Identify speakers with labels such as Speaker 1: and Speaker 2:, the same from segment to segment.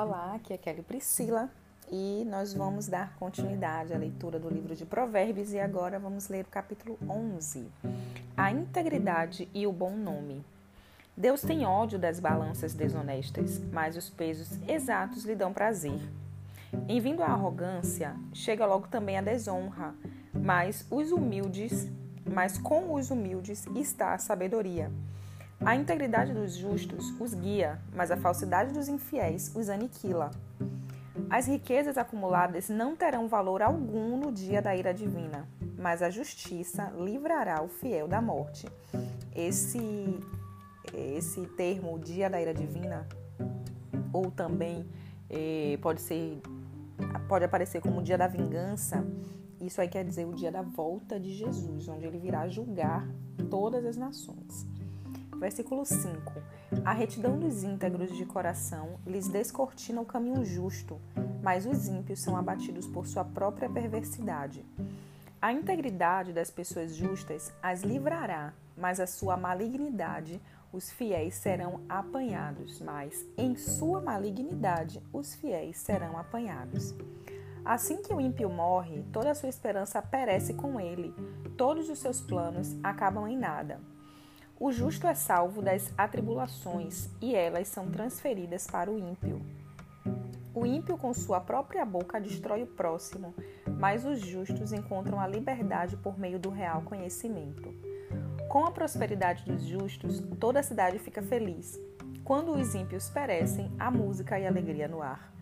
Speaker 1: Olá, aqui é Kelly Priscila e nós vamos dar continuidade à leitura do livro de Provérbios e agora vamos ler o capítulo 11, A Integridade e o Bom Nome. Deus tem ódio das balanças desonestas, mas os pesos exatos lhe dão prazer. Em vindo a arrogância, chega logo também a desonra, mas os humildes, mas com os humildes está a sabedoria. A integridade dos justos os guia, mas a falsidade dos infiéis os aniquila. As riquezas acumuladas não terão valor algum no dia da ira divina, mas a justiça livrará o fiel da morte. Esse esse termo dia da ira divina ou também eh, pode ser pode aparecer como dia da vingança. Isso aí quer dizer o dia da volta de Jesus, onde ele virá julgar todas as nações. Versículo 5: A retidão dos íntegros de coração lhes descortina o caminho justo, mas os ímpios são abatidos por sua própria perversidade. A integridade das pessoas justas as livrará, mas a sua malignidade os fiéis serão apanhados, mas em sua malignidade os fiéis serão apanhados. Assim que o ímpio morre, toda a sua esperança perece com ele, todos os seus planos acabam em nada. O justo é salvo das atribulações e elas são transferidas para o ímpio. O ímpio, com sua própria boca, destrói o próximo, mas os justos encontram a liberdade por meio do real conhecimento. Com a prosperidade dos justos, toda a cidade fica feliz. Quando os ímpios perecem, há música e alegria no ar.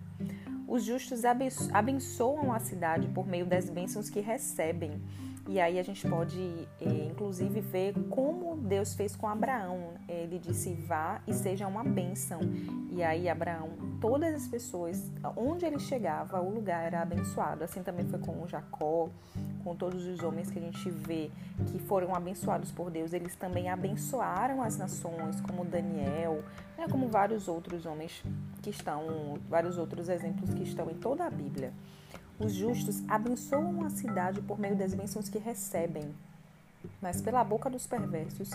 Speaker 1: Os justos abençoam a cidade por meio das bênçãos que recebem e aí a gente pode, eh, inclusive, ver como Deus fez com Abraão. Ele disse: vá e seja uma bênção. E aí Abraão, todas as pessoas, onde ele chegava, o lugar era abençoado. Assim também foi com Jacó, com todos os homens que a gente vê que foram abençoados por Deus. Eles também abençoaram as nações, como Daniel, né, como vários outros homens que estão, vários outros exemplos que estão em toda a Bíblia. Os justos abençoam a cidade por meio das bênçãos que recebem, mas pela boca dos perversos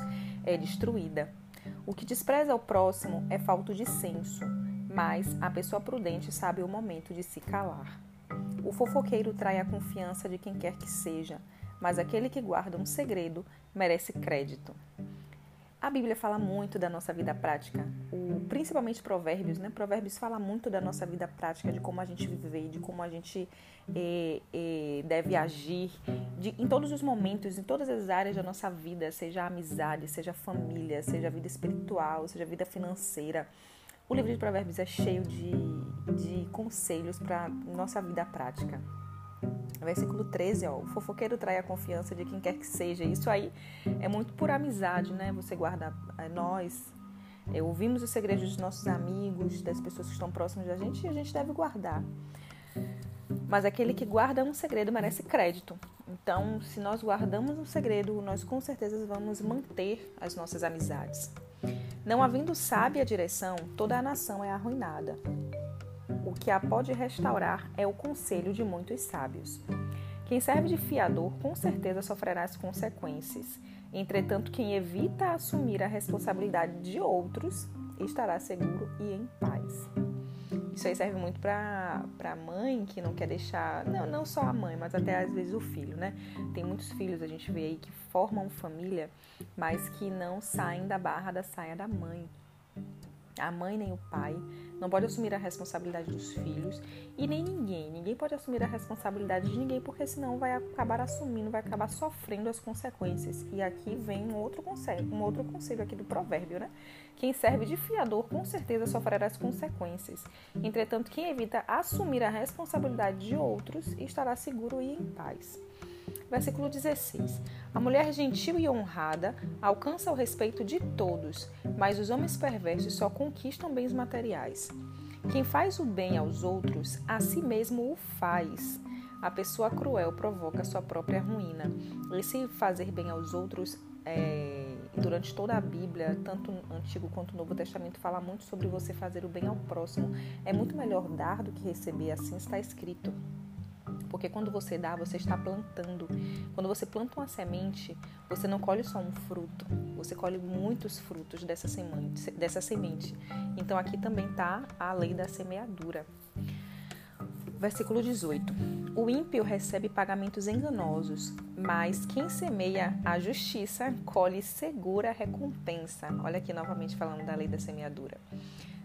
Speaker 1: é destruída. O que despreza o próximo é falto de senso, mas a pessoa prudente sabe o momento de se calar. O fofoqueiro trai a confiança de quem quer que seja, mas aquele que guarda um segredo merece crédito. A Bíblia fala muito da nossa vida prática, o, principalmente Provérbios, né? Provérbios fala muito da nossa vida prática, de como a gente vive, de como a gente eh, eh, deve agir, de, em todos os momentos, em todas as áreas da nossa vida, seja amizade, seja família, seja vida espiritual, seja vida financeira. O livro de Provérbios é cheio de, de conselhos para nossa vida prática. Versículo 13, ó, o fofoqueiro trai a confiança de quem quer que seja. Isso aí é muito por amizade, né? Você guarda é, nós, é, ouvimos os segredos dos nossos amigos, das pessoas que estão próximas da gente, e a gente deve guardar. Mas aquele que guarda um segredo merece crédito. Então, se nós guardamos um segredo, nós com certeza vamos manter as nossas amizades. Não havendo sábia direção, toda a nação é arruinada. O que a pode restaurar é o conselho de muitos sábios. Quem serve de fiador com certeza sofrerá as consequências. Entretanto, quem evita assumir a responsabilidade de outros estará seguro e em paz. Isso aí serve muito para a mãe que não quer deixar, não, não só a mãe, mas até às vezes o filho, né? Tem muitos filhos, a gente vê aí, que formam família, mas que não saem da barra da saia da mãe. A mãe nem o pai não pode assumir a responsabilidade dos filhos e nem ninguém. Ninguém pode assumir a responsabilidade de ninguém porque senão vai acabar assumindo, vai acabar sofrendo as consequências. E aqui vem um outro conselho, um outro conselho aqui do provérbio, né? Quem serve de fiador com certeza sofrerá as consequências. Entretanto, quem evita assumir a responsabilidade de outros estará seguro e em paz. Versículo 16. A mulher gentil e honrada alcança o respeito de todos, mas os homens perversos só conquistam bens materiais. Quem faz o bem aos outros, a si mesmo o faz. A pessoa cruel provoca sua própria ruína. Esse fazer bem aos outros, é, durante toda a Bíblia, tanto o Antigo quanto o Novo Testamento, fala muito sobre você fazer o bem ao próximo. É muito melhor dar do que receber, assim está escrito. Porque quando você dá, você está plantando. Quando você planta uma semente, você não colhe só um fruto, você colhe muitos frutos dessa semente. Dessa semente. Então aqui também está a lei da semeadura. Versículo 18. O ímpio recebe pagamentos enganosos, mas quem semeia a justiça colhe segura recompensa. Olha aqui novamente falando da lei da semeadura.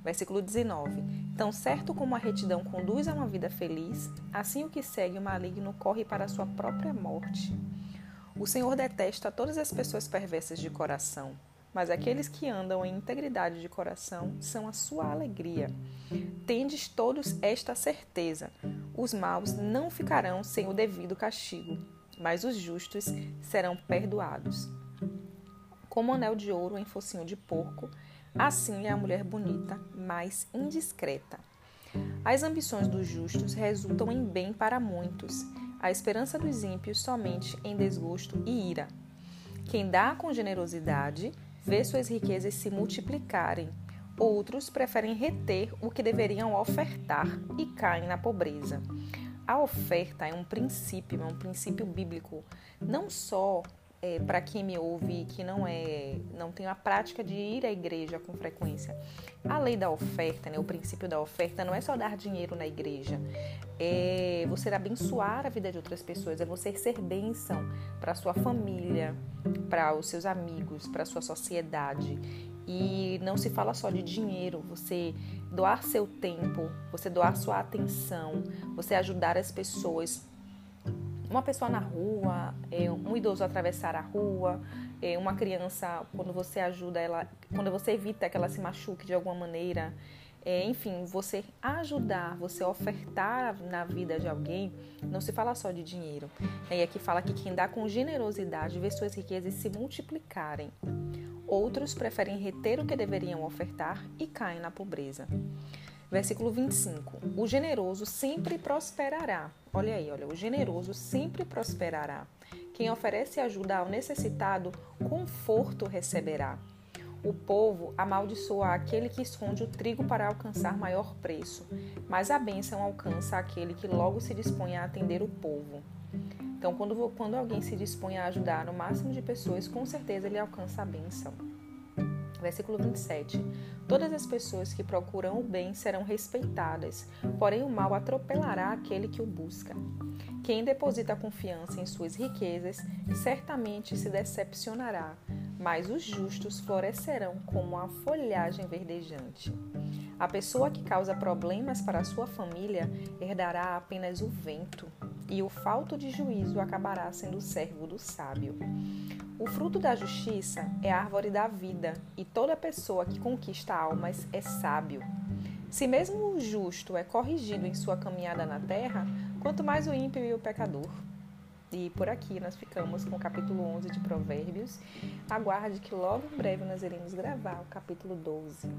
Speaker 1: Versículo 19. Tão certo como a retidão conduz a uma vida feliz, assim o que segue o maligno corre para a sua própria morte. O Senhor detesta todas as pessoas perversas de coração, mas aqueles que andam em integridade de coração são a sua alegria. Tendes todos esta certeza: os maus não ficarão sem o devido castigo, mas os justos serão perdoados. Como anel de ouro em focinho de porco, Assim é a mulher bonita, mas indiscreta. As ambições dos justos resultam em bem para muitos, a esperança dos ímpios somente em desgosto e ira. Quem dá com generosidade vê suas riquezas se multiplicarem. Outros preferem reter o que deveriam ofertar e caem na pobreza. A oferta é um princípio, é um princípio bíblico, não só é, para quem me ouve que não é, não tem a prática de ir à igreja com frequência, a lei da oferta, né, o princípio da oferta não é só dar dinheiro na igreja, é você abençoar a vida de outras pessoas, é você ser bênção para sua família, para os seus amigos, para sua sociedade. E não se fala só de dinheiro, você doar seu tempo, você doar sua atenção, você ajudar as pessoas uma pessoa na rua, é, um idoso atravessar a rua, é, uma criança, quando você ajuda ela, quando você evita que ela se machuque de alguma maneira, é, enfim, você ajudar, você ofertar na vida de alguém, não se fala só de dinheiro. E aqui fala que quem dá com generosidade vê suas riquezas se multiplicarem. Outros preferem reter o que deveriam ofertar e caem na pobreza. Versículo 25. O generoso sempre prosperará. Olha aí, olha, o generoso sempre prosperará. Quem oferece ajuda ao necessitado, conforto receberá. O povo amaldiçoa aquele que esconde o trigo para alcançar maior preço, mas a bênção alcança aquele que logo se dispõe a atender o povo. Então, quando, quando alguém se dispõe a ajudar o máximo de pessoas, com certeza ele alcança a bênção. Versículo 27. Todas as pessoas que procuram o bem serão respeitadas, porém o mal atropelará aquele que o busca. Quem deposita confiança em suas riquezas certamente se decepcionará, mas os justos florescerão como a folhagem verdejante. A pessoa que causa problemas para sua família herdará apenas o vento, e o falto de juízo acabará sendo servo do sábio. O fruto da justiça é a árvore da vida, e toda pessoa que conquista almas é sábio. Se mesmo o justo é corrigido em sua caminhada na terra, quanto mais o ímpio e o pecador. E por aqui nós ficamos com o capítulo 11 de Provérbios. Aguarde que logo em breve nós iremos gravar o capítulo 12.